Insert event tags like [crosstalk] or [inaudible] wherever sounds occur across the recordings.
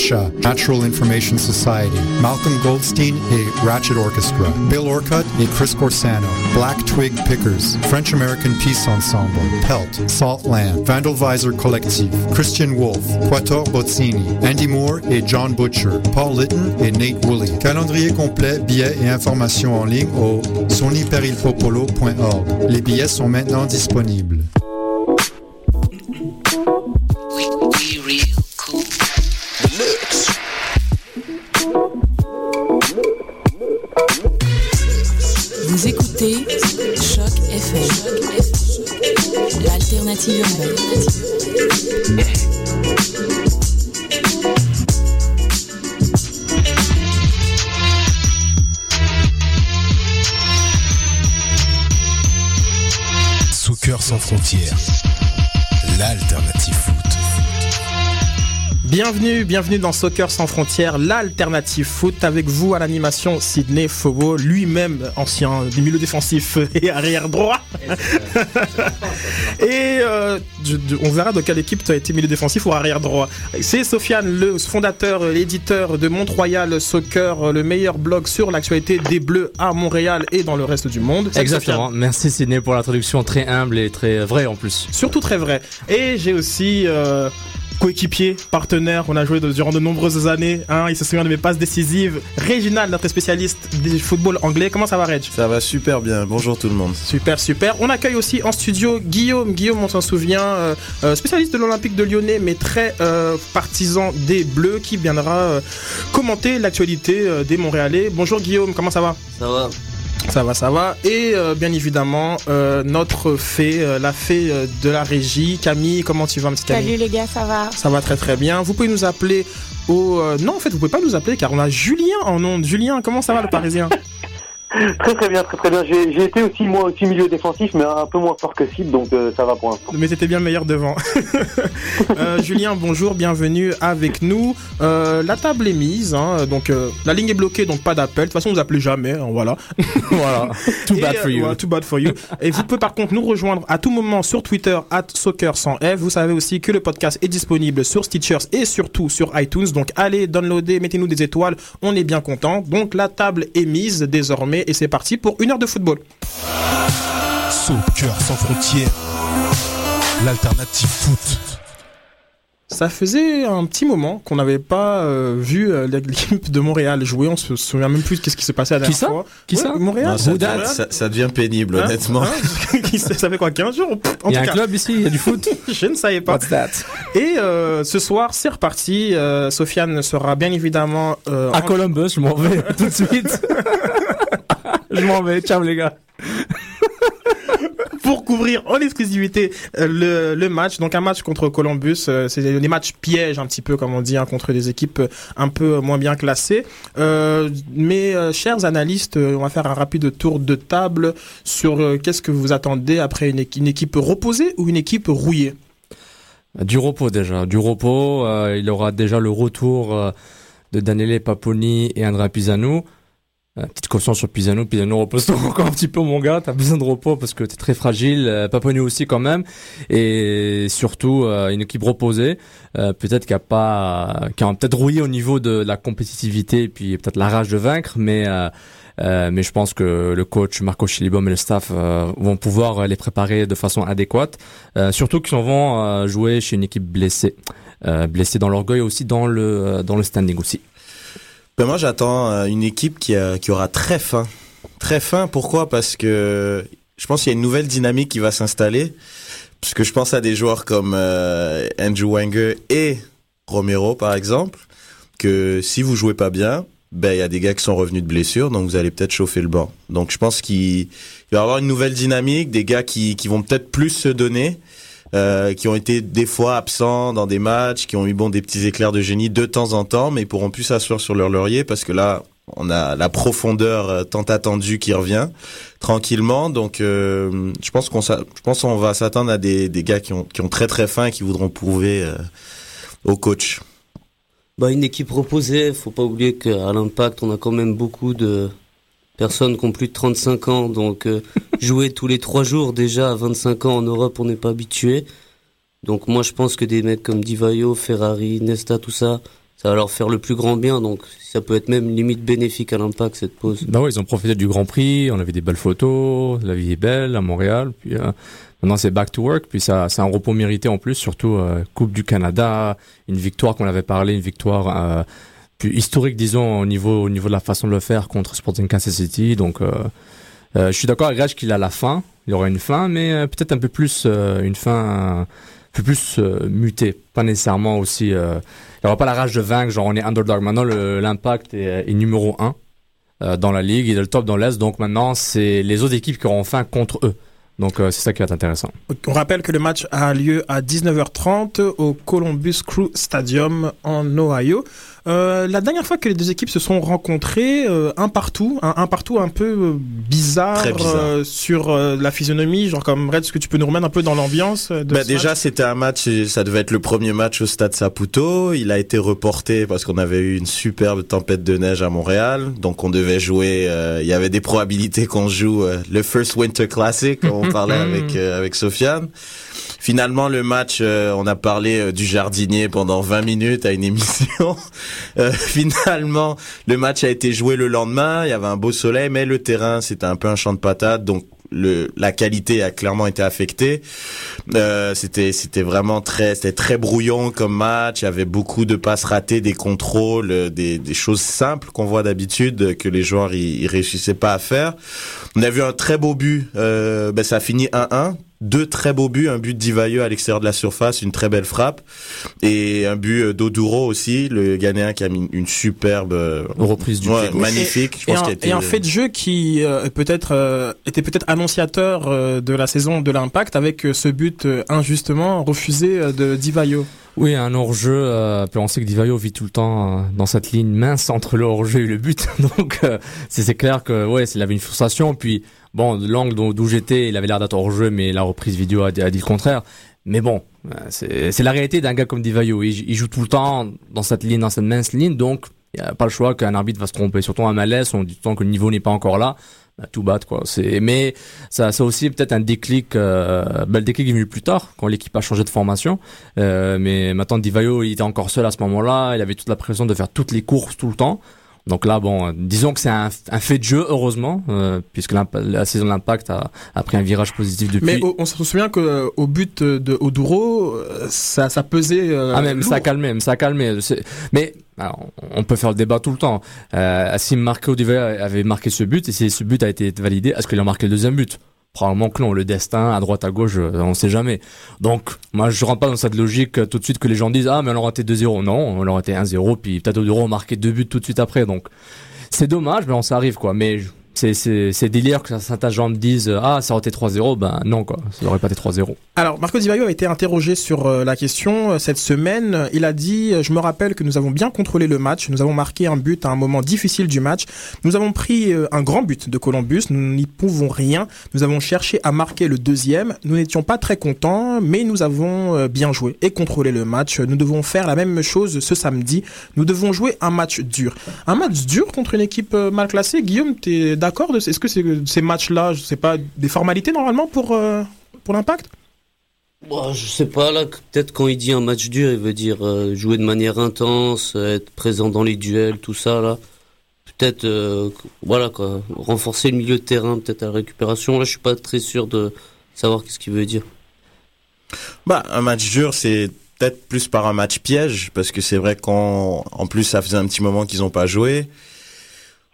Natural Information Society, Malcolm Goldstein et Ratchet Orchestra, Bill Orcutt et Chris Corsano, Black Twig Pickers, French American Peace Ensemble, Pelt, Saltland, Vandalvisor Collective, Christian Wolf, Quator Bozzini, Andy Moore et John Butcher, Paul Litton et Nate Woolley. Calendrier complet, billets et informations en ligne au sonyperilpopolo.org. Les billets sont maintenant disponibles. Bienvenue, bienvenue dans Soccer sans frontières, l'alternative foot avec vous à l'animation Sidney Fogo, lui-même ancien du milieu défensif et arrière droit. [laughs] et euh, on verra de quelle équipe tu as été milieu défensif ou arrière droit. C'est Sofiane, le fondateur, l'éditeur de Mont-Royal Soccer, le meilleur blog sur l'actualité des Bleus à Montréal et dans le reste du monde. Exactement. Sofiane. Merci Sidney pour l'introduction très humble et très vraie en plus. Surtout très vrai. Et j'ai aussi euh, coéquipier, partenaire, on a joué de- durant de nombreuses années. Hein, il se souvient de mes passes décisives. Réginal, notre spécialiste du football anglais. Comment ça va, Reg? Ça va super bien. Bonjour tout le monde. Super, super. On accueille aussi en studio Guillaume. Guillaume, on s'en souvient, euh, euh, spécialiste de l'Olympique de Lyonnais, mais très euh, partisan des Bleus, qui viendra euh, commenter l'actualité euh, des Montréalais. Bonjour Guillaume, comment ça va? Ça va Ça va, ça va. Et euh, bien évidemment, euh, notre fée, euh, la fée euh, de la régie, Camille. Comment tu vas, petite Camille Salut les gars, ça va Ça va très très bien. Vous pouvez nous appeler au... euh, non, en fait, vous pouvez pas nous appeler car on a Julien en onde. Julien, comment ça va le Parisien? Très très bien, très très bien. J'ai été aussi moi aussi milieu défensif, mais un peu moins fort que Sid, donc euh, ça va pour l'instant. Mais t'étais bien meilleur devant. [laughs] Euh, Julien, bonjour, bienvenue avec nous. Euh, la table est mise, hein, donc euh, la ligne est bloquée, donc pas d'appel. De toute façon, vous appelez jamais, hein, voilà. [laughs] Voilà. Too Et, bad for you. ouais, too bad for you. Et vous pouvez par contre nous rejoindre à tout moment sur Twitter, at soccer sans F. Vous savez aussi que le podcast est disponible sur Stitchers et surtout sur iTunes. Donc allez, downloadez, mettez-nous des étoiles. On est bien content. Donc la table est mise désormais et c'est parti pour une heure de football. Soccer sans frontières, l'alternative foot. Ça faisait un petit moment qu'on n'avait pas euh, vu euh, l'équipe de Montréal jouer. On se souvient même plus de ce qui s'est passé la Qui dernière ça fois. Qui Ouais, ça Montréal. Non, ça, Montréal. devient, ça, ça devient pénible, Hein honnêtement. Hein Qui- [laughs] ça fait quoi 15 jours En Il y a tout un cas, club ici, il y a du foot. [laughs] je ne savais pas. What's that? Et euh, ce soir, c'est reparti. Euh, Sofiane sera bien évidemment euh, À en- Columbus, je m'en vais [laughs] tout de suite. Je m'en vais. Ciao les gars. pour couvrir en exclusivité euh, le, le match. Donc un match contre Columbus, euh, c'est des matchs pièges un petit peu comme on dit hein, contre des équipes euh, un peu moins bien classées. Euh, mes euh, chers analystes, on va faire un rapide tour de table sur euh, qu'est-ce que vous attendez après une, une équipe reposée ou une équipe rouillée? Du repos déjà. Du repos. euh, il aura déjà le retour euh, de Daniele Paponi et Andrea Pisano. Petite caution sur Pisano. Pisano repose-toi [laughs] encore un petit peu mon gars. T'as besoin de repos parce que t'es très fragile. Euh, Paponi aussi quand même. Et surtout euh, une équipe reposée. Euh, peut-être qu'il a pas, qui a peut-être rouillé au niveau de la compétitivité et puis peut-être la rage de vaincre, mais euh, mais je pense que le coach Marco Chilibom et le staff euh, vont pouvoir les préparer de façon adéquate. Euh, surtout qu'ils vont jouer chez une équipe blessée, blessée dans l'orgueil aussi dans le dans le standing aussi. Moi, j'attends euh, une équipe qui, a- qui aura très faim. Très faim, pourquoi? Parce que je pense qu'il y a une nouvelle dynamique qui va s'installer. Parce que je pense à des joueurs comme euh, Andrew Wenger et Romero, par exemple, que si vous jouez pas bien, ben il y a des gars qui sont revenus de blessure, donc vous allez peut-être chauffer le banc. Donc je pense qu'il il va y avoir une nouvelle dynamique, des gars qui, qui vont peut-être plus se donner, euh, qui ont été des fois absents dans des matchs, qui ont eu bon des petits éclairs de génie de temps en temps, mais ils pourront plus s'asseoir sur leur laurier parce que là on a la profondeur euh, tant attendue qui revient tranquillement. Donc euh, je pense qu'on je pense qu'on va s'attendre à des, des gars qui ont, qui ont très très faim et qui voudront prouver euh, au coach. Bah, une équipe reposée, faut pas oublier qu'à l'impact, on a quand même beaucoup de personnes qui ont plus de 35 ans. Donc, euh, [laughs] jouer tous les trois jours déjà à 25 ans en Europe, on n'est pas habitué. Donc, moi, je pense que des mecs comme Divayo, Ferrari, Nesta, tout ça, ça va leur faire le plus grand bien. Donc ça peut être même limite bénéfique à l'impact cette pause. Bah ouais, ils ont profité du Grand Prix, on avait des belles photos, la vie est belle à Montréal, puis euh, maintenant c'est back to work, puis ça c'est un repos mérité en plus, surtout euh, Coupe du Canada, une victoire qu'on avait parlé, une victoire euh, historique disons au niveau au niveau de la façon de le faire contre Sporting Kansas City. Donc euh, euh, je suis d'accord avec Raj qu'il a la fin, il y aura une fin, mais euh, peut-être un peu plus euh, une fin un peu plus euh, mutée, pas nécessairement aussi. euh, il n'y aura pas la rage de vaincre, genre on est underdog. Maintenant l'impact est, est numéro 1 euh, dans la ligue, il est le top dans l'Est, donc maintenant c'est les autres équipes qui auront faim contre eux. Donc euh, c'est ça qui va être intéressant. On rappelle que le match a lieu à 19h30 au Columbus Crew Stadium en Ohio. Euh, la dernière fois que les deux équipes se sont rencontrées, euh, un partout, un, un partout un peu euh, bizarre, euh, sur euh, la physionomie, genre comme Red, est-ce que tu peux nous remettre un peu dans l'ambiance de Bah déjà match c'était un match, et ça devait être le premier match au stade Saputo. Il a été reporté parce qu'on avait eu une superbe tempête de neige à Montréal, donc on devait jouer. euh, il y avait des probabilités qu'on joue euh, le First Winter Classic. On [laughs] parlait avec euh, avec Sofiane. Finalement le match, euh, on a parlé euh, du jardinier pendant 20 minutes à une émission. [laughs] Euh, finalement le match a été joué le lendemain. Il y avait un beau soleil, mais le terrain c'était un peu un champ de patates, donc le, la qualité a clairement été affectée. Euh, c'était c'était vraiment très c'était très brouillon comme match. Il y avait beaucoup de passes ratées, des contrôles, euh, des, des choses simples qu'on voit d'habitude que les joueurs ils réussissaient pas à faire. On a vu un très beau but. Euh, ben ça a fini 1-1. Deux très beaux buts, un but d'Ivailleux à l'extérieur de la surface, une très belle frappe, et un but euh, d'Oduro aussi, le Ghanéen qui a mis une superbe euh, Reprise du ouais, pied magnifique. Je Et un, qu'il a été- et un fait de jeu qui euh, peut-être euh, était peut-être annonciateur euh, de la saison de l'Impact avec euh, ce but euh, injustement refusé euh, de Divayo. Oui, un hors-jeu. Euh, on sait que Divayo vit tout le temps euh, dans cette ligne mince entre le hors-jeu et le but. [laughs] Donc euh, c'est clair que ouais, il avait une frustration. Puis bon, l'angle d'où j'étais, il avait l'air d'être hors-jeu, mais la reprise vidéo a, dit- le contraire. Mais bon, euh, c'est la réalité d'un gars comme Divayo. Il, il joue tout le temps dans cette ligne, dans cette mince ligne. Donc il n'y a pas le choix qu'un arbitre va se tromper. Surtout un malaise, on dit tout le temps que le niveau n'est pas encore là. Tout battre quoi. C'est mais ça ça aussi peut-être un déclic. Euh, bah, le déclic est venu plus tard quand l'équipe a changé de formation. Euh, mais maintenant, Divayo, il était encore seul à ce moment-là. Il avait toute la pression de faire toutes les courses tout le temps. Donc là, bon, euh, disons que c'est un, un fait de jeu, heureusement, euh, puisque la saison de l'impact a, a pris un virage positif depuis. Mais on se souvient que euh, au but de Oduro, euh, ça, ça pesait. euh, ah même ça a calmé, même ça a calmé. Mais alors, on peut faire le débat tout le temps. Euh, si Marco Divayo avait marqué ce but et si ce but a été validé, est-ce qu'il a marqué le deuxième but? Probablement que non. Le destin, à droite, à gauche, euh, on sait jamais. Donc, moi, je rentre pas dans cette logique euh, tout de suite que les gens disent ah mais on aura été 2-0. Non, on aura été 1-0 puis peut-être Oduro a marqué deux buts tout de suite après. Donc, c'est dommage, mais on ça arrive quoi. Mais je- c'est délire que certains gens me disent euh, ah ça aurait été 3-0. Ben non quoi, ça aurait pas été 3-0. Alors, Marco Di Vaio a été interrogé sur euh, la question euh, cette semaine. Il a dit Je me rappelle que nous avons bien contrôlé le match. Nous avons marqué un but à un moment difficile du match. Nous avons pris un grand but de Columbus. Nous n'y pouvons rien. Nous avons cherché à marquer le deuxième. Nous n'étions pas très contents, mais nous avons bien joué et contrôlé le match. Nous devons faire la même chose ce samedi. Nous devons jouer un match dur. Un match dur contre une équipe mal classée. Guillaume, t'es d'accord de- Est-ce que c'est- ces matchs-là, je sais pas, des formalités normalement pour, euh, pour l'impact? Bon, je sais pas là, peut-être quand il dit un match dur, il veut dire euh, jouer de manière intense, être présent dans les duels, tout ça là. Peut-être, euh, voilà quoi, renforcer le milieu de terrain, peut-être à la récupération. Là, je suis pas très sûr de savoir qu'est-ce qu'il veut dire. Bah, un match dur, c'est peut-être plus par un match piège, parce que c'est vrai qu'en en plus, ça faisait un petit moment qu'ils n'ont pas joué.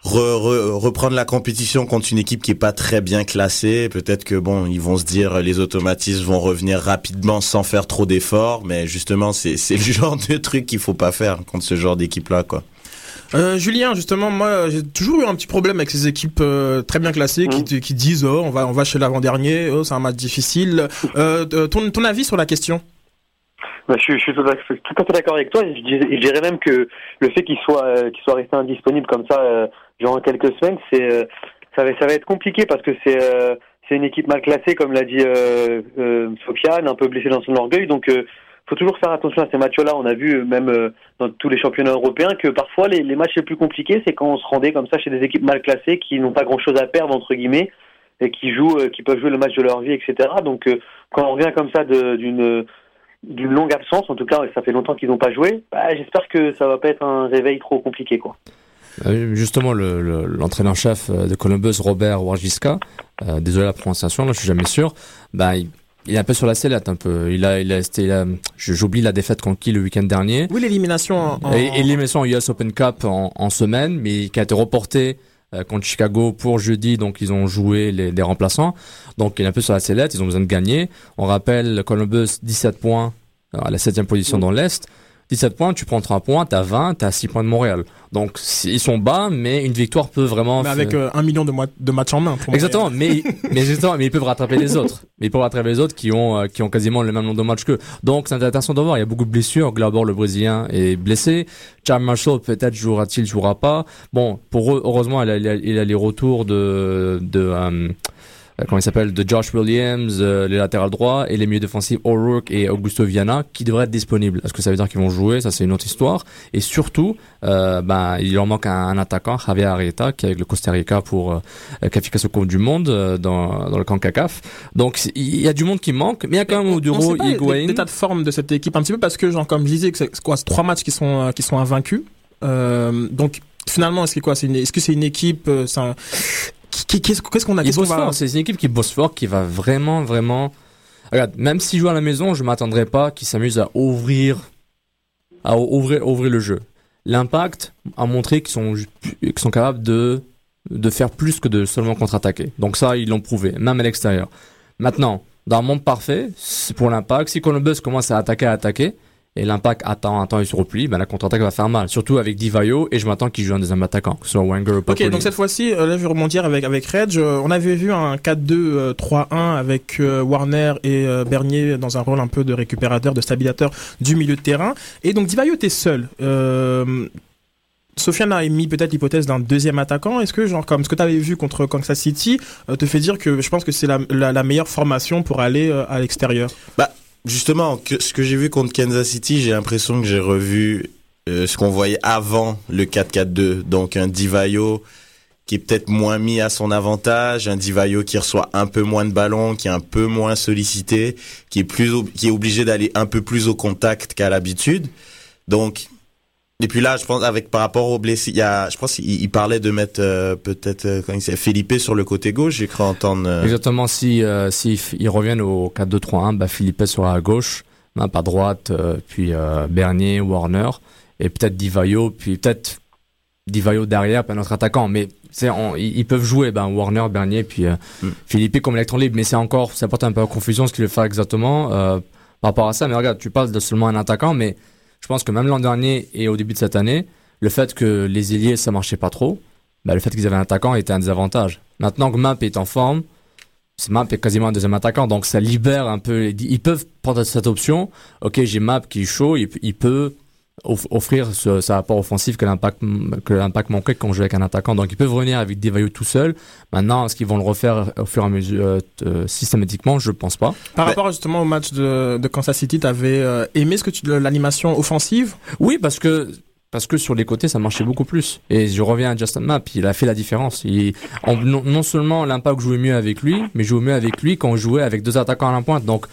Re- re- reprendre la compétition contre une équipe qui est pas très bien classée, peut-être que bon, ils vont se dire les automatismes vont revenir rapidement sans faire trop d'efforts, mais justement, c'est [laughs] c'est le genre de truc qu'il faut pas faire contre ce genre d'équipe-là, quoi. Euh, Julien, justement, moi, j'ai toujours eu un petit problème avec ces équipes euh, très bien classées qui, te- qui disent oh, on va on va chez l'avant-dernier, oh, c'est un match difficile. Euh, euh, ton, ton avis sur la question? Bah, je, je suis tout à, fait- d'accord avec toi. Je, je dirais même que le fait qu'il soit, euh, qu'il soit resté indisponible comme ça euh, durant quelques semaines, c'est, euh, ça, va, ça va être compliqué parce que c'est, euh, c'est une équipe mal classée, comme l'a dit euh, euh, Sofiane, un peu blessée dans son orgueil. Donc, faut toujours faire attention à ces matchs-là. On a vu même dans tous les championnats européens que parfois les, les matchs les plus compliqués, c'est quand on se rendait comme ça chez des équipes mal classées qui n'ont pas grand-chose à perdre entre guillemets et qui jouent, qui peuvent jouer le match de leur vie, etc. Donc, quand on revient comme ça d'une d'une longue absence, en tout cas ça fait longtemps qu'ils n'ont pas joué, bah, j'espère que ça va pas être un réveil trop compliqué quoi. Euh, Justement, le- le- l'entraîneur-chef euh, de Columbus, Robert Wargiska, euh, désolé la prononciation, là je suis jamais sûr, bah, il, il est un peu sur la sellette un peu. Il a, il a, a- je- j'oublie la défaite contre qui le week-end dernier. Oui, l'élimination en, en- Et, et l'émission US Open Cup en, en semaine, mais qui a été reportée euh, contre Chicago pour jeudi, donc ils ont joué les, les remplaçants. Donc il est un peu sur la sellette, ils ont besoin de gagner. On rappelle Columbus 17 points euh, à la septième position dans l'Est. 17 points, tu prends 3 points, t'as 20, t'as 6 points de Montréal. Donc ils sont bas, mais une victoire peut vraiment... mais avec euh, un million de, mois- de matchs en main. pour Exactement, mais, mais, exactement, mais ils peuvent rattraper les autres. Mais ils peuvent rattraper les autres qui ont, euh, qui ont quasiment le même nombre de matchs qu'eux. Donc, c'est intéressant de voir. Il y a beaucoup de blessures. Glauber, le Brésilien, est blessé. Charles Marshall, peut-être jouera-t-il, jouera pas. Bon, pour eux, heureusement, il a, il a, il a les retours de, de, euh, comment il s'appelle, de Josh Williams, euh, les latérales droits, et les milieux défensifs O'Rourke et Augusto Viana, qui devraient être disponibles. Est-ce que ça veut dire qu'ils vont jouer? Ça, c'est une autre histoire. Et surtout, euh, ben, il leur manque un, un attaquant, Javier Arrieta, qui est avec le Costa Rica pour, euh, euh, qualification Coupe du Monde euh, dans, dans le camp CACAF. Donc il y a du monde qui manque, mais il y a quand même Oduro, Higuain. l'état de forme de cette équipe un petit peu parce que genre comme je disais que c'est quoi trois matchs qui sont euh, qui sont invaincus euh, donc finalement est-ce que quoi c'est une est-ce que c'est une équipe euh, c'est un- qu'est-ce qu'on a Il qu'est-ce qu'on bosse va fort, c'est une équipe qui bosse fort, qui va vraiment, vraiment. Regarde, même s'il joue à la maison, je m'attendrais pas qu'il s'amuse à ouvrir, à ouvrir, ouvrir le jeu. L'impact a montré qu'ils sont, qu'ils sont capables de, de faire plus que de seulement contre-attaquer. Donc ça, ils l'ont prouvé, même à l'extérieur. Maintenant, dans un monde parfait, c'est pour l'impact, si Columbus commence à attaquer, à attaquer, et l'impact attend, attend et se replie, ben la contre-attaque va faire mal. Surtout avec Divayo, et je m'attends qu'il joue un deuxième attaquant, que ce soit Wenger ou Ok, donc cette fois-ci, euh, là je vais rebondir avec avec Reg. Euh, on avait vu un 4-2-3-1 avec euh, Warner et euh, Bernier dans un rôle un peu de récupérateur, de stabilisateur du milieu de terrain. Et donc Divayo était seul. Euh, Sofiane a émis peut-être l'hypothèse d'un deuxième attaquant. Est-ce que, genre, comme ce que tu avais vu contre Kansas City, euh, te fait dire que je pense que c'est la, la, la meilleure formation pour aller euh, à l'extérieur? Justement, ce que j'ai vu contre Kansas City, j'ai l'impression que j'ai revu euh, ce qu'on voyait avant le 4-4-2. Donc un Divayo qui est peut-être moins mis à son avantage, un Divayo qui reçoit un peu moins de ballons, qui est un peu moins sollicité, qui est plus qui est obligé d'aller un peu plus au contact qu'à l'habitude. Donc et puis là, je pense avec par rapport aux blessés, il y a, je pense qu'il il parlait de mettre euh, peut-être euh, quand il s'est Philippe sur le côté gauche. J'ai cru entendre. euh, Exactement, si, euh, si ils reviennent au 4-2-3-1, bah, Philippe sera à gauche, hein, pas droite, euh, puis euh, Bernier, Warner, et peut-être Divayo, puis peut-être Divayo derrière, puis un autre attaquant. Mais c'est, on- ils peuvent jouer, ben, Warner, Bernier, puis euh, Mm. Philippe comme électron libre. Mais c'est encore, ça porte un peu à confusion ce qu'il veut faire exactement euh, par rapport à ça. Mais regarde, tu parles de seulement un attaquant, mais je pense que même l'an dernier et au début de cette année, le fait que les ailiers ça marchait pas trop, bah, le fait qu'ils avaient un attaquant était un désavantage. Maintenant que Map est en forme, c'est Map est quasiment un deuxième attaquant, donc ça libère un peu. Ils peuvent prendre cette option. Ok, j'ai Map qui est chaud, il, peut offrir ce, ce apport offensif que l'impact que l'impact manquait quand on jouait avec un attaquant. Donc ils peuvent revenir avec des vaillots tout seuls. Maintenant, est-ce qu'ils vont le refaire au fur et à mesure euh, euh, systématiquement? Je pense pas. Par Ouais. rapport justement au match de, de Kansas City, t'avais euh, aimé ce que tu, l'animation offensive? Oui, parce que parce que sur les côtés ça marchait beaucoup plus. Et je reviens à Justin Map, il a fait la différence. Il, on- non, non seulement l'impact jouait mieux avec lui, mais jouait mieux avec lui quand on jouait avec deux attaquants à la pointe. Donc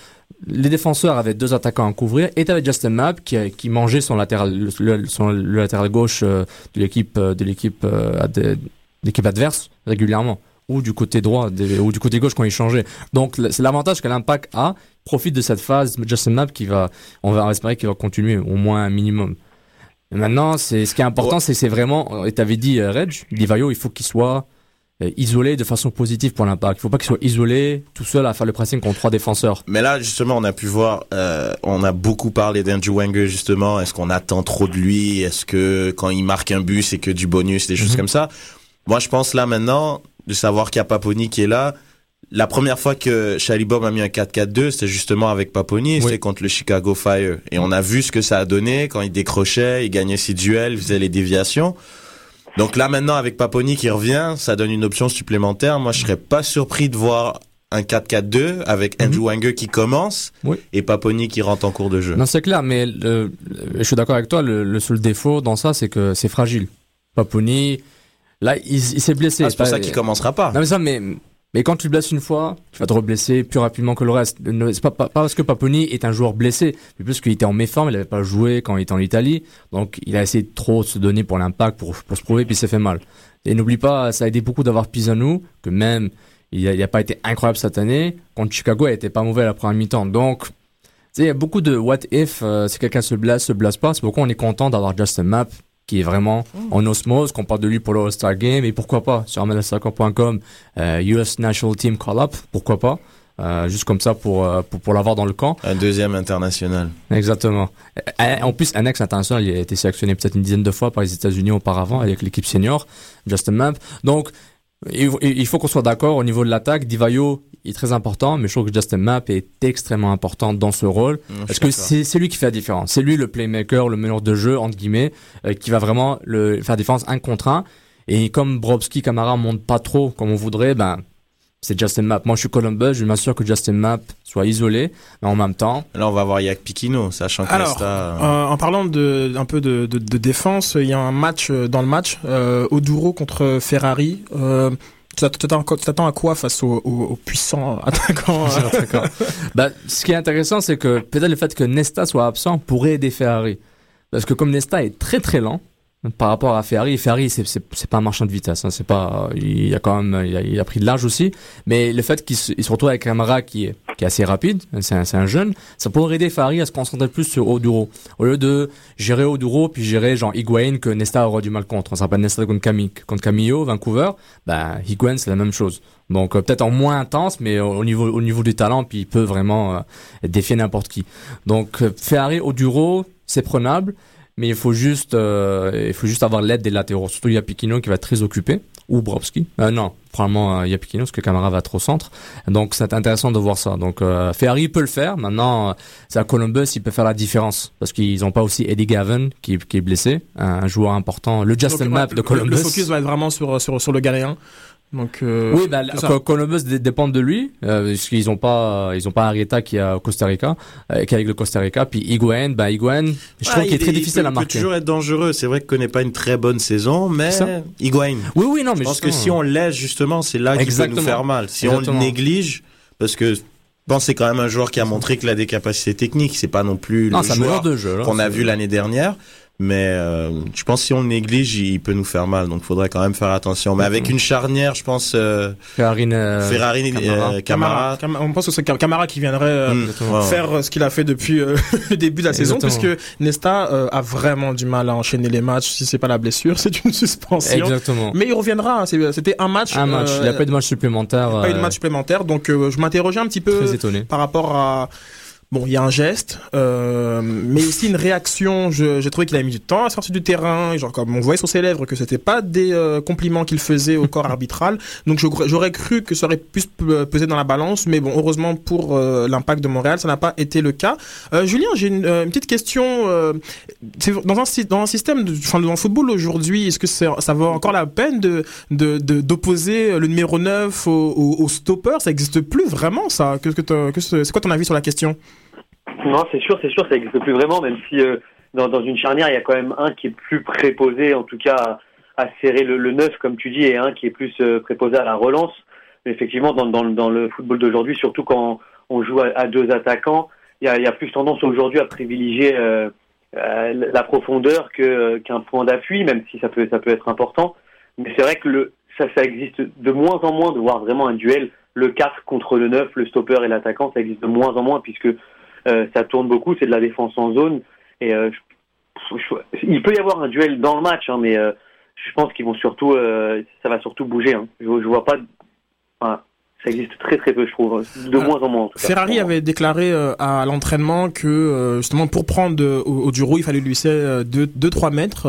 les défenseurs avaient deux attaquants à couvrir et t'avais Justin Map qui, qui mangeait son latéral le, le- son- le latéral gauche euh, de l'équipe euh, de l'équipe euh, de l'équipe adverse régulièrement ou du côté droit des- ou du côté gauche quand il changeait. Donc c'est l'avantage que l'impact a profite de cette phase Justin Map qui va on va espérer qu'il va continuer au moins un minimum. Et maintenant, c'est ce qui est important, c'est c'est vraiment, et t'avais dit Reg, Divayo, il faut qu'il soit isolé de façon positive pour l'impact. Il faut pas qu'il soit isolé tout seul à faire le pressing contre trois défenseurs. Mais là, justement, on a pu voir, euh, on a beaucoup parlé d'Andrew Wenger, justement. Est-ce qu'on attend trop de lui? Est-ce que quand il marque un but, c'est que du bonus, des choses Mhm. comme ça? Moi, je pense là maintenant, de savoir qu'il y a Paponi qui est là. La première fois que Chalibom a mis un 4-4-2, c'était justement avec Paponi, Oui. c'était contre le Chicago Fire. Et on a vu ce que ça a donné quand il décrochait, il gagnait ses duels, il faisait les déviations. Donc là maintenant avec Paponi qui revient, ça donne une option supplémentaire. Moi je serais pas surpris de voir un 4-4-2 avec Andrew Wenger qui commence Oui. et Paponi qui rentre en cours de jeu. Non, c'est clair, mais le- je suis d'accord avec toi. Le, le seul défaut dans ça, c'est que c'est fragile. Paponi, là, il, il s'est blessé. Ah, c'est pour Pas- ça qu'il commencera pas. Non mais ça, mais Mais quand tu blesses une fois, tu vas te reblesser plus rapidement que le reste. C'est pas, pas, parce que Paponi est un joueur blessé, mais plus qu'il était en méforme, il n'avait pas joué quand il était en Italie. Donc il a essayé de trop se donner pour l'impact, pour, pour se prouver, puis il s'est fait mal. Et n'oublie pas, ça a aidé beaucoup d'avoir Pisano, que même il n'a pas été incroyable cette année. Contre Chicago, il était pas mauvais à la première mi-temps. Donc, il y a beaucoup de what if, euh, si quelqu'un se blesse, se blesse pas. C'est pourquoi on est content d'avoir Justin Mapp, qui est vraiment en osmose, qu'on parle de lui pour le All-Star Game, et pourquoi pas, sur MLSsoccer.com, euh, US National Team Call-Up, pourquoi pas, euh, juste comme ça pour, euh, pour, pour l'avoir dans le camp. Un deuxième international. Exactement. Euh, En plus, un ex-international, il a été sélectionné peut-être une dizaine de fois par les États-Unis auparavant avec l'équipe senior, Justin Mapp. Donc, il faut qu'on soit d'accord au niveau de l'attaque. Divayo est très important, mais je trouve que Justin Mapp est extrêmement important dans ce rôle. Suis Parce que c'est lui qui fait la différence. C'est lui le playmaker, le meneur de jeu, entre guillemets, euh, qui va vraiment le, faire la différence un contre un. Et comme Brobski, Camara montent pas trop comme on voudrait, ben, c'est Justin Mapp. Moi, je suis Columbus, je m'assure que Justin Mapp soit isolé, mais en même temps, Là, on va voir Yak Pikino, sachant que Alors, Nesta, euh, Euh, en parlant de un peu de, de, de défense, il y a un match euh, dans le match, euh, Oduro contre Ferrari. Euh, tu t'attends à quoi face au, au, au puissant [laughs] attaquant euh, D'accord. bah, ce qui est intéressant, c'est que peut-être le fait que Nesta soit absent pourrait aider Ferrari. Parce que comme Nesta est très très lent par rapport à Ferrari, Ferrari c'est c'est pas un marchand de vitesse, hein, c'est pas il a quand même il a, il a pris de l'âge aussi, mais le fait qu'il se, se retrouve avec Camara qui est qui est assez rapide, c'est un un jeune, ça pourrait aider Ferrari à se concentrer plus sur Oduro au lieu de gérer Oduro puis gérer genre Higuain que Nesta aura du mal contre. On se rappelle Nesta contre Camille, contre Camillo, Vancouver, bah Higuain c'est la même chose. Donc euh, peut-être en moins intense, mais au au niveau au niveau du talent, puis il peut vraiment euh, défier n'importe qui. Donc euh, Ferrari au Duro, c'est prenable, mais il faut juste euh, il faut juste avoir l'aide des latéraux. Surtout Yapikino qui va être très occupé ou Brovski. Euh, non, probablement euh, Yapikino parce que Camara va être au centre. Donc c'est intéressant de voir ça. Donc euh, Ferrari peut le faire. Maintenant, c'est à Columbus, il peut faire la différence parce qu'ils n'ont pas aussi Eddie Gavin qui, qui est blessé, un joueur important. Le Justin Donc, Map ouais, de Columbus. Le focus va être vraiment sur sur sur le Ghanéen. Donc euh, Oui, bah, ça. Co- Columbus dé- dépend de lui, euh, parce qu'ils ont pas, ils ont pas Arieta qui est au Costa Rica, euh, qui est avec le Costa Rica, puis Higuain, bah Higuain, je trouve ah, qu'il est très il difficile peut- à Il peut marquer. toujours être dangereux. C'est vrai qu'il connaît pas une très bonne saison, mais Ça. Higuain. Oui, oui, non, mais Je pense que si on l'aide justement, c'est là qu'il peut nous faire mal. Si Exactement. on le néglige, parce que je pense que c'est quand même un joueur qui a montré qu'il a des capacités techniques. C'est pas non plus non, le un meneur joueur de jeu. là. qu'on a vu l'année dernière. Mais euh, je pense que si on le néglige, il peut nous faire mal. Donc, il faudrait quand même faire attention. Mais avec une charnière, je pense euh, Ferrari, euh, Ferrari, Camara. euh, Camara. Cam- on pense que c'est Cam- Camara qui viendrait ouais, ouais. faire euh, ce qu'il a fait depuis euh, [laughs] le début de la saison, Exactement. puisque Nesta euh, a vraiment du mal à enchaîner les matchs. Si c'est pas la blessure, [laughs] c'est une suspension. Exactement. Mais il reviendra. hein. C'était un match. Un match, euh, il n'y a pas eu de match supplémentaire. pas eu de match supplémentaire. Donc euh, je m'interrogeais un petit peu Très étonné. par rapport à. Bon, il y a un geste, euh, mais aussi une réaction. J'ai trouvé qu'il a mis du temps à sortir du terrain. Genre comme on voyait sur ses lèvres que c'était pas des euh, compliments qu'il faisait au corps arbitral. Donc j'aurais cru que ça aurait pu se pe- peser dans la balance, mais bon, heureusement pour euh, l'impact de Montréal, ça n'a pas été le cas. Euh, Julien, j'ai une, petite question. dans un système, de, football aujourd'hui, est-ce que ça vaut encore la peine d'opposer le numéro 9 au, stopper? Ça existe plus vraiment ça? C'est quoi ton avis sur la question? Non, c'est sûr, c'est sûr, ça n'existe plus vraiment, même si euh, dans, une charnière, il y a quand même un qui est plus préposé, en tout cas, à, serrer le, neuf, comme tu dis, et un qui est plus euh, préposé à la relance. Mais effectivement, dans, le football d'aujourd'hui, surtout quand on joue à, deux attaquants, il y a, plus tendance aujourd'hui à privilégier euh, la profondeur qu'un point d'appui, même si ça peut être important. Mais c'est vrai que ça ça existe de moins en moins de voir vraiment un duel le 4 contre le 9, le stopper et l'attaquant, ça existe de moins en moins puisque ça tourne beaucoup, c'est de la défense en zone. Et euh, je- je- il peut y avoir un duel dans le match, hein, mais euh, je pense qu'ils vont surtout, euh, ça va surtout bouger. Hein. Je, je vois pas, enfin, ça existe très très peu, je trouve, de moins en moins. en tout cas. Ferrari avait déclaré euh, à l'entraînement que euh, justement pour prendre euh, au, au Duro, il fallait lui laisser 2-3 mètres.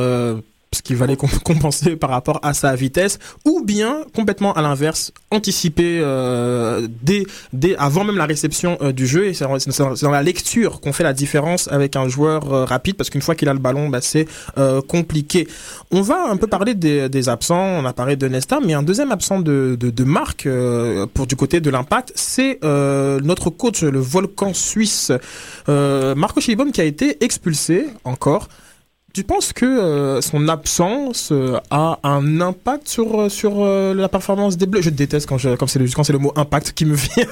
Ce qui valait com- [laughs] compenser par rapport à sa vitesse, ou bien complètement à l'inverse, anticiper euh, dès, avant même la réception euh, du jeu. C'est dans, la lecture qu'on fait la différence avec un joueur euh, rapide, parce qu'une fois qu'il a le ballon, bah, c'est compliqué. On va un peu parler des, absents. On a parlé de Nesta, mais un deuxième absent de, de, marque pour du côté de l'impact, c'est notre coach, le Volcan suisse, Marco Schilbaum, qui a été expulsé encore tu penses que euh, son absence euh, a un impact sur euh, sur euh, la performance des Bleus? Je déteste quand je quand c'est le quand le mot impact qui me [laughs] vient.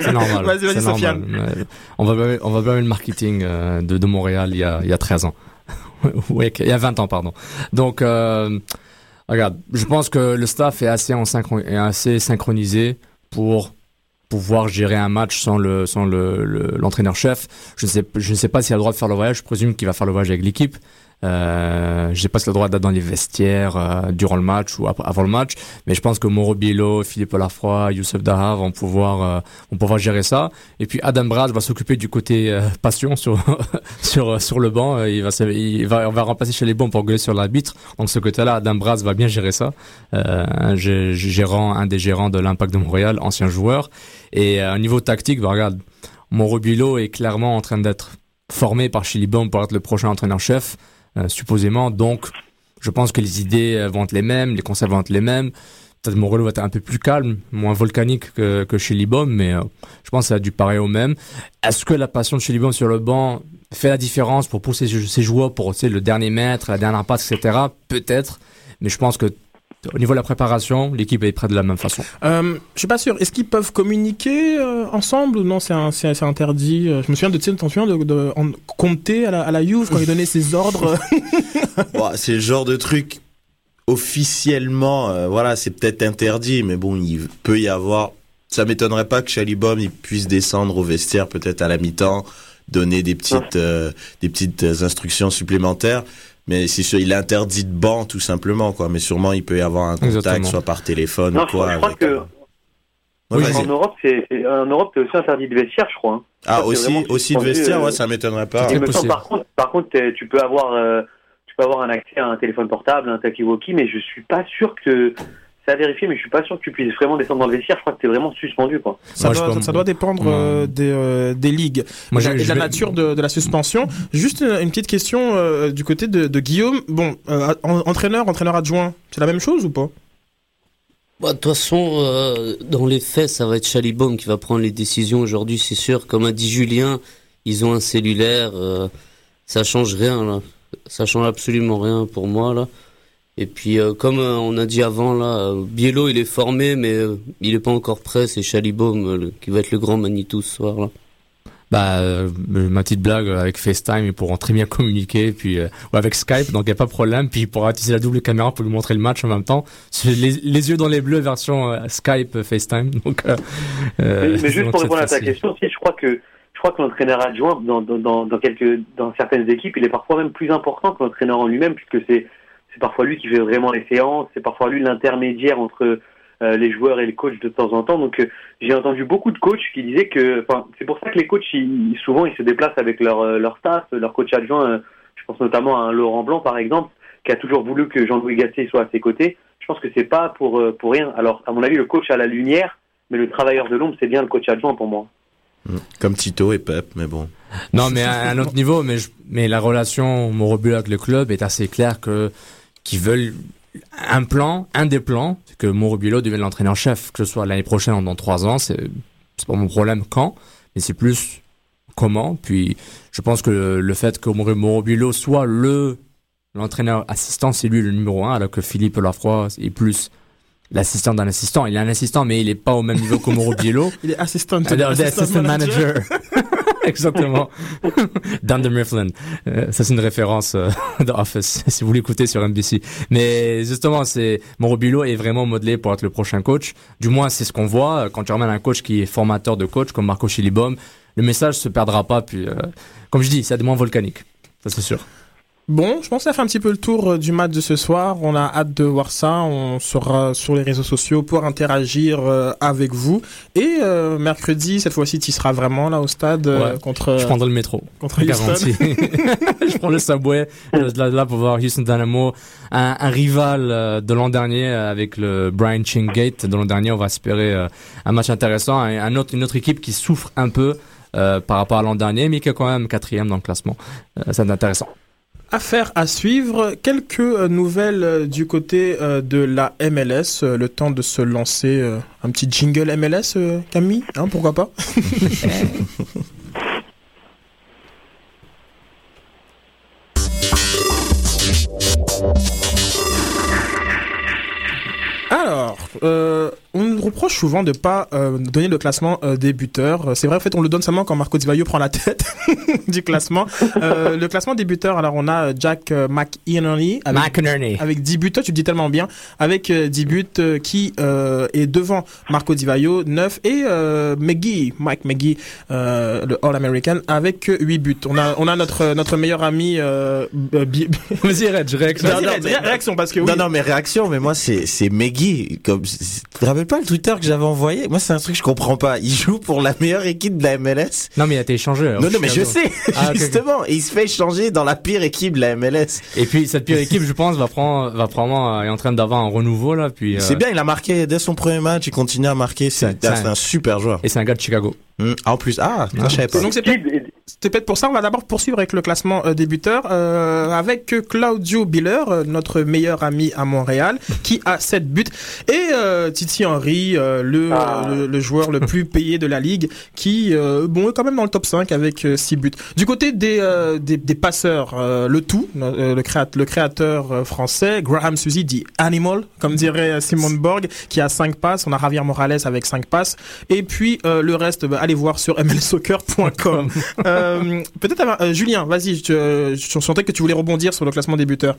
C'est normal. Vas-y, vas-y, Sofiane. On va blâmer, on va blâmer le marketing de, de Montréal il y a, il y a 13 ans. [laughs] ouais, il y a 20 ans, pardon. Donc, regarde, je pense que le staff est assez, en synchro- est assez synchronisé pour pouvoir gérer un match sans le sans le le- l'entraîneur-chef. Je ne sais je ne sais pas s'il a le droit de faire le voyage. Je présume qu'il va faire le voyage avec l'équipe. Euh, je sais pas s'il a le droit d'être dans les vestiaires euh, durant le match ou avant le match, mais je pense que Mauro Biello, Philippe Lafroy, Youssef Daha vont pouvoir euh, vont pouvoir gérer ça. Et puis Adam Braz va s'occuper du côté passion sur [laughs] sur sur le banc. Il va il va on va remplacer chez les bons pour gueuler sur l'arbitre. Donc ce côté-là, Adam Braz va bien gérer ça. Euh, gérant, un des gérants de l'Impact de Montréal, ancien joueur. Et au niveau tactique, bah, regarde, Mauro Biello est clairement en train d'être formé par Chilibom pour être le prochain entraîneur-chef, supposément. Donc, je pense que les idées euh, vont être les mêmes, les concepts vont être les mêmes. Peut-être Moreau va être un peu plus calme, moins volcanique que, chez Libom, mais euh, je pense que ça a dû pareil au même. Est-ce que la passion de chez Libom sur le banc fait la différence pour pousser ses, joueurs pour le dernier mètre, la dernière passe, etc. Peut-être, mais je pense que au niveau de la préparation, l'équipe est prête de la même façon. Euh, je suis pas sûr. Est-ce qu'ils peuvent communiquer euh, ensemble ou non C'est interdit. Euh, Je me souviens de, tu sais, t'en souviens de, de en- Conte à la, à la Juve quand il donnait ses ordres? [laughs] Bon, c'est le genre de truc officiellement, euh, voilà, c'est peut-être interdit, mais bon, il peut y avoir. Ça m'étonnerait pas que Chalibom il puisse descendre au vestiaire peut-être à la mi-temps, donner des petites euh, des petites instructions supplémentaires. Mais c'est sûr, il est interdit de banc tout simplement quoi. Mais sûrement il peut y avoir un contact, Exactement. soit par téléphone Non, ou quoi. je crois avec- que Oui, en Europe, c'est en Europe, c'est aussi interdit de vestiaire, je crois. hein. Ah aussi vraiment aussi de vestiaire, euh, ouais, ça m'étonnerait pas. Par contre, par contre, tu peux avoir, euh, tu peux avoir un accès à un téléphone portable, un talkie-walkie, mais je suis pas sûr que c'est à vérifier, mais je suis pas sûr que tu puisses vraiment descendre dans le vestiaire. Je crois que t'es vraiment suspendu, quoi. ça, doit, peux- ça doit dépendre euh, des, euh, des ligues Moi, et, je- la- et de je la vais- nature de, de la suspension. Juste une, une petite question euh, du côté de, de Guillaume. Bon, euh, en- entraîneur, entraîneur adjoint, c'est la même chose ou pas? Bah, De toute façon, euh, dans les faits, ça va être Chalibom qui va prendre les décisions aujourd'hui, c'est sûr. Comme a dit Julien, ils ont un cellulaire, euh, ça change rien là. Ça change absolument rien pour moi là. Et puis, euh, comme euh, on a dit avant là, euh, Biello il est formé, mais euh, il est pas encore prêt. C'est Chalibom euh, le- qui va être le grand Manitou ce soir là. Bah, euh, ma petite blague avec FaceTime, ils pourront très bien communiquer, puis euh, ou avec Skype, donc il y a pas de problème. Puis il pourra utiliser la double caméra pour lui montrer le match en même temps. Les, les yeux dans les bleus version euh, Skype, FaceTime. [laughs] Donc, mais, mais juste donc pour répondre à ta facile. question, si je crois que je crois que l'entraîneur adjoint dans, dans, dans, dans quelques dans certaines équipes, il est parfois même plus important que l'entraîneur en lui-même, puisque c'est c'est parfois lui qui fait vraiment les séances, c'est parfois lui l'intermédiaire entre euh, les joueurs et les coachs de temps en temps. Donc euh, j'ai entendu beaucoup de coachs qui disaient que, enfin, c'est pour ça que les coachs, ils- souvent, ils se déplacent avec leur euh, leur staff, leur coach adjoint. euh, je pense notamment à un Laurent Blanc, par exemple, qui a toujours voulu que Jean-Louis Gasset soit à ses côtés. Je pense que c'est pas pour euh, pour rien. Alors, à mon avis, le coach a la lumière, mais le travailleur de l'ombre, c'est bien le coach adjoint pour moi. Comme Tito et Pep, mais bon. Non, mais à un autre niveau, mais, je- mais la relation Morobula avec le club est assez claire que qu'ils veulent un plan, un des plans, c'est que Morobilo devienne l'entraîneur-chef, que ce soit l'année prochaine ou dans trois ans, c'est pas mon problème quand, mais c'est plus comment. Puis je pense que le, fait que Morobilo soit le l'entraîneur assistant, c'est lui le numéro un, alors que Philippe Lafroy est plus l'assistant d'un assistant. Il est un assistant, mais il est pas au même niveau que Morobilo. [laughs] Il est assistant manager. [laughs] [laughs] Exactement. [laughs] Dunder Mifflin. Euh, ça, c'est une référence euh, [laughs] de Office, si vous l'écoutez sur NBC. Mais justement, c'est Morobilo est vraiment modelé pour être le prochain coach. Du moins, c'est ce qu'on voit. Quand tu ramènes un coach qui est formateur de coach, comme Marco Chilibom, le message se perdra pas. Puis, euh, comme je dis, c'est des moins volcanique. Ça, c'est sûr. Bon, je pense que ça fait un petit peu le tour euh, du match de ce soir. On a hâte de voir ça. On sera sur les réseaux sociaux pour interagir euh, avec vous. Et euh, mercredi, cette fois-ci, tu seras vraiment là au stade euh, Ouais. contre, Je prendrai le métro. [laughs] contre Houston. [laughs] [laughs] Je prends le subway. Je suis là, là pour voir Houston Dynamo, un, un rival de l'an dernier avec le Brian Chingate. De l'an dernier, on va espérer un match intéressant. Un, un autre, une autre équipe qui souffre un peu euh, par rapport à l'an dernier, mais qui est quand même quatrième dans le classement. Euh, c'est intéressant. Affaire à suivre, quelques euh, nouvelles euh, du côté euh, de la MLS, le temps de se lancer un petit jingle MLS, Camille, hein, pourquoi pas? [laughs] Alors, euh, on nous reproche souvent de pas euh, donner le classement euh, des buteurs. Euh, C'est vrai, en fait, on le donne seulement quand Marco Di Vaio prend la tête [laughs] du classement. Euh, le classement des buteurs, alors on a Jack euh, McInerney avec, McInerney. avec 10 buts. Toi, tu le dis tellement bien. Avec euh, 10 buts euh, qui euh, est devant Marco Di Vaio, 9. Et euh, McGee, Mike McGee, euh, le All-American, avec euh, 8 buts. On a, on a notre, notre meilleur ami... Euh, euh, Vas-y, Red, je réaction. Non, réaction, parce que oui. Non, non, mais réaction, mais moi, c'est, c'est Meggy. Comme, tu te rappelles pas le Twitter que j'avais envoyé? Moi, c'est un truc que je comprends pas. Il joue pour la meilleure équipe de la MLS. Non, mais il a été échangé. non, non, mais je sais, Ah, justement. Et il se fait échanger dans la pire équipe de la MLS. Et puis, cette pire équipe, je pense, va prendre, va probablement, euh, est en train d'avoir un renouveau, là, puis, euh, C'est bien, il a marqué dès son premier match, il continue à marquer. C'est, C'est- c'est un super joueur. et c'est un gars de Chicago. Hum, En plus, ah, ça, je savais pas. Donc c'est c'est peut-être pour ça on va d'abord poursuivre avec le classement euh, des buteurs euh, avec Claudio Biller, euh, notre meilleur ami à Montréal, [laughs] qui a 7 buts et euh, Titi Henry, euh, le, Ah. le le joueur le plus payé de la ligue, qui euh, bon est quand même dans le top 5 avec 6 buts. Du côté des euh, des, des passeurs, euh, le tout, euh, le créateur le créateur français Graham Suzy dit Animal, comme dirait euh, Simon Borg, qui a 5 passes. On a Javier Morales avec 5 passes et puis euh, le reste, bah, allez voir sur mlsoccer.com. [laughs] Euh, Peut-être euh, Julien, vas-y, je, je sentais que tu voulais rebondir sur le classement des buteurs.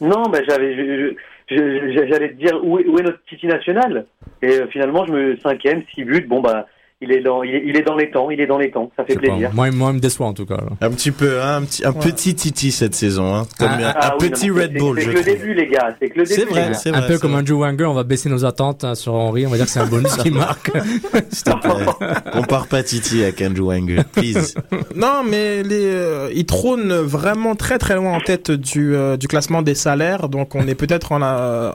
Non, ben j'avais, j'allais te dire où est, où est notre Titi national? Et euh, finalement, je me cinquième, six buts. Bon bah, il est dans, il est, il est dans les temps, il est dans les temps. Ça fait pas, plaisir. Moi, moi, il me déçoit, en tout cas, là. Un petit peu, hein, un petit, un Ouais. petit Titi cette saison, hein. Comme Ah, un, Ah un oui, petit non, Red c'est- Bull, C'est que le début, les gars. C'est que le C'est début. vrai, les gars. c'est un vrai. peu c'est comme vrai. Andrew Wanger, on va baisser nos attentes hein, sur Henry, on va dire que c'est un bonus qui marque. [laughs] S'il te plaît. Compare pas Titi avec Andrew Wenger, please. [laughs] Non, mais les, euh, il trône vraiment très très loin en tête du, euh, du classement des salaires, donc on est peut-être en, euh,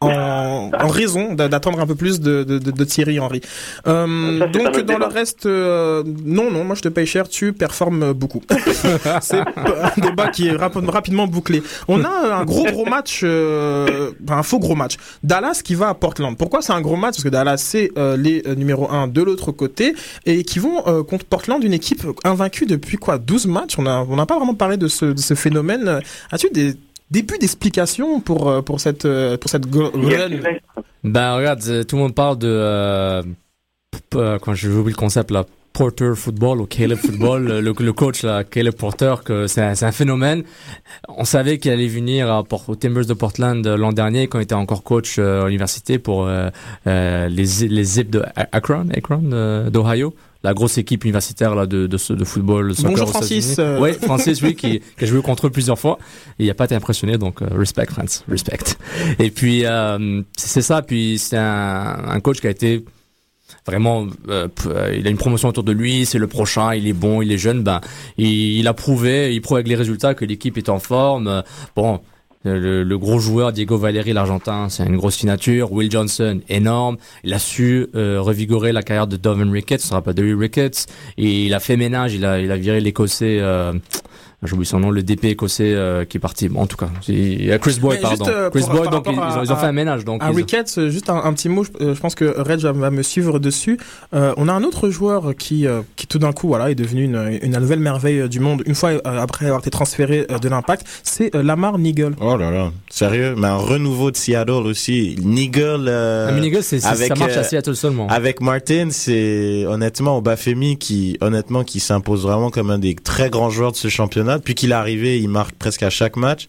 en, en raison d'a- d'attendre un peu plus de, de, de, de Thierry Henry. Euh, Ça, donc dans le reste, euh, non, non, moi je te paye cher, tu performes beaucoup. [laughs] C'est un débat qui est rapi- rapidement bouclé. On a un gros gros match, euh, un faux gros match. Dallas qui va à Portland. Pourquoi c'est un gros match? Parce que Dallas c'est euh, les euh, numéro 1 de l'autre côté et qui vont euh, contre Portland, une équipe invaincue depuis quoi? 12 matchs? On a on n'a pas vraiment parlé de ce, de ce phénomène. As-tu des débuts d'explication pour euh, pour cette euh, pour cette Ben regarde, euh, tout le monde parle de euh, euh, quand j'ai oublié le concept là, Porter Football ou Caleb Football, le, le coach là, Caleb Porter, que c'est un, phénomène. On savait qu'il allait venir à Port- aux Timbers de Portland euh, l'an dernier quand il était encore coach euh, à l'université pour euh, euh, les les Zips de Akron, Akron euh, d'Ohio. La grosse équipe universitaire là de de, de football. soccer Bonjour Francis, euh. Ouais, Francis, oui, qui, qui a joué contre eux plusieurs fois. Et il a pas été impressionné, donc euh, respect, France, respect. Et puis euh, c'est c'est ça. Puis c'est un, un coach qui a été vraiment, euh, euh, il a une promotion autour de lui. C'est le prochain. Il est bon, il est jeune. Ben, il, il a prouvé, il prouve avec les résultats que l'équipe est en forme. Bon. Le, le gros joueur Diego Valeri l'Argentin, c'est une grosse signature. Will Johnson, énorme. Il a su euh, revigorer la carrière de Dovan Ricketts, on se rappelle de Ricketts. Et il a fait ménage, il a, il a viré l'Écossais. Euh, j'ai oublié son nom, le DP écossais euh, qui est parti. Bon, en tout cas, il y a Chris Boyd, Mais juste, pardon. euh, Chris pour- Boyd, par donc ils, ils ont, à- ils ont fait un ménage. Donc À euh, juste un, un petit mot, je, je pense que Reg va, me suivre dessus. Euh, on a un autre joueur qui, euh, qui tout d'un coup voilà, est devenu une, une nouvelle merveille du monde une fois euh, après avoir été transféré euh, de l'impact, c'est euh, Lamar Nigel. Oh là là, sérieux, mais un renouveau de Seattle aussi. Nigel, euh, Ah, mais c'est- c'est- avec, ça marche à Seattle seulement. avec Martin, c'est honnêtement Obafemi qui, honnêtement, qui s'impose vraiment comme un des très grands joueurs de ce championnat. Depuis qu'il est arrivé, il marque presque à chaque match.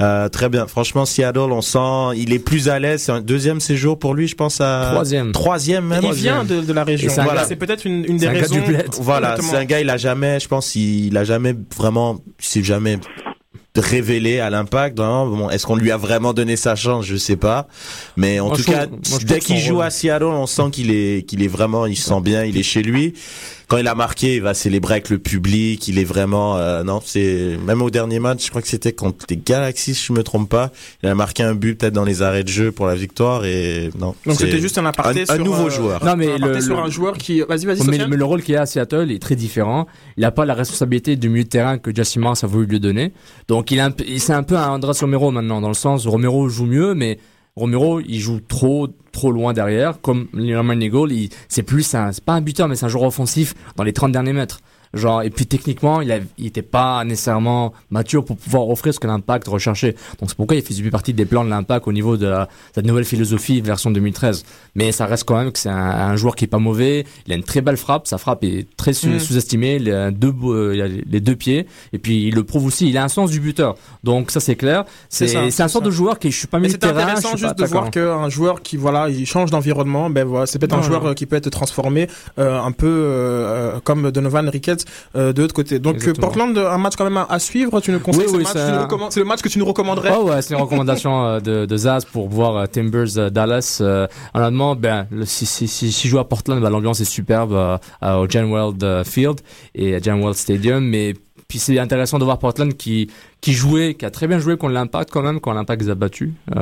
Euh, très bien. Franchement, Seattle, on sent, il est plus à l'aise. C'est un deuxième séjour pour lui, je pense à Troisième. troisième même. Il vient de, de la région. C'est Voilà, peut-être une, une des un raisons. Voilà, c'est un gars, il a jamais, je pense, il, il a jamais vraiment, il s'est jamais révélé à l'impact. Bon, est-ce qu'on lui a vraiment donné sa chance? Je sais pas. Mais en Moi, tout je cas, trouve- moi, je dès qu'il joue rôle. à Seattle, on sent qu'il est, qu'il est vraiment, il se sent bien, il est chez lui. Quand il a marqué, il va célébrer avec le public. Il est vraiment, euh, non, c'est même au dernier match, je crois que c'était contre les Galaxies, si je me trompe pas. Il a marqué un but peut-être dans les arrêts de jeu pour la victoire et non. Donc c'était juste un aparté un, sur un nouveau euh, joueur. Non, mais un aparté le- sur un joueur qui. Vas-y, vas-y. mais, mais le rôle qu'il a à Seattle est très différent. Il n'a pas la responsabilité du milieu de terrain que Jesse Mars a voulu lui donner. Donc il, a un peu- il- c'est un peu un Andrés Romero maintenant, dans le sens où Romero joue mieux, mais Romero il joue trop trop loin derrière. Comme Nigel, il c'est plus un, c'est pas un buteur, mais c'est un joueur offensif dans les 30 derniers mètres. Genre, et puis techniquement, il, a, il était pas nécessairement mature pour pouvoir offrir ce que l'impact recherchait. Donc c'est pourquoi il fait partie des plans de l'impact au niveau de la, cette nouvelle philosophie version 2013. Mais ça reste quand même que c'est un, un joueur qui est pas mauvais. Il a une très belle frappe. Sa frappe est très Mm. sous-estimée. Il a deux, beaux- il a les deux pieds. Et puis il le prouve aussi. Il a un sens du buteur. Donc ça c'est clair. C'est C'est un ça. de joueur qui je suis pas mis c'est je intéressant suis juste pas de voir qu'un joueur qui voilà, il change d'environnement, ben voilà, c'est peut-être un Non, joueur non. euh, qui peut être transformé euh, un peu euh, euh, comme Donovan Ricketts euh, de l'autre côté. Donc euh, Exactement. Portland, un match quand même à, à suivre. Tu nous conseilles Oui, c'est le match que tu nous recommanderais. Oh ouais, c'est une recommandation euh, de, de Zaz pour voir euh, Timbers euh, Dallas. Euh, honnêtement, ben, le, si, si, si, si je joue à Portland, ben, l'ambiance est superbe euh, euh, au Jan euh, Field et à Jan Weld Stadium. Mais puis c'est intéressant de voir Portland qui qui jouait, qui a très bien joué contre l'Impact quand même, quand l'Impact les a battus. Euh,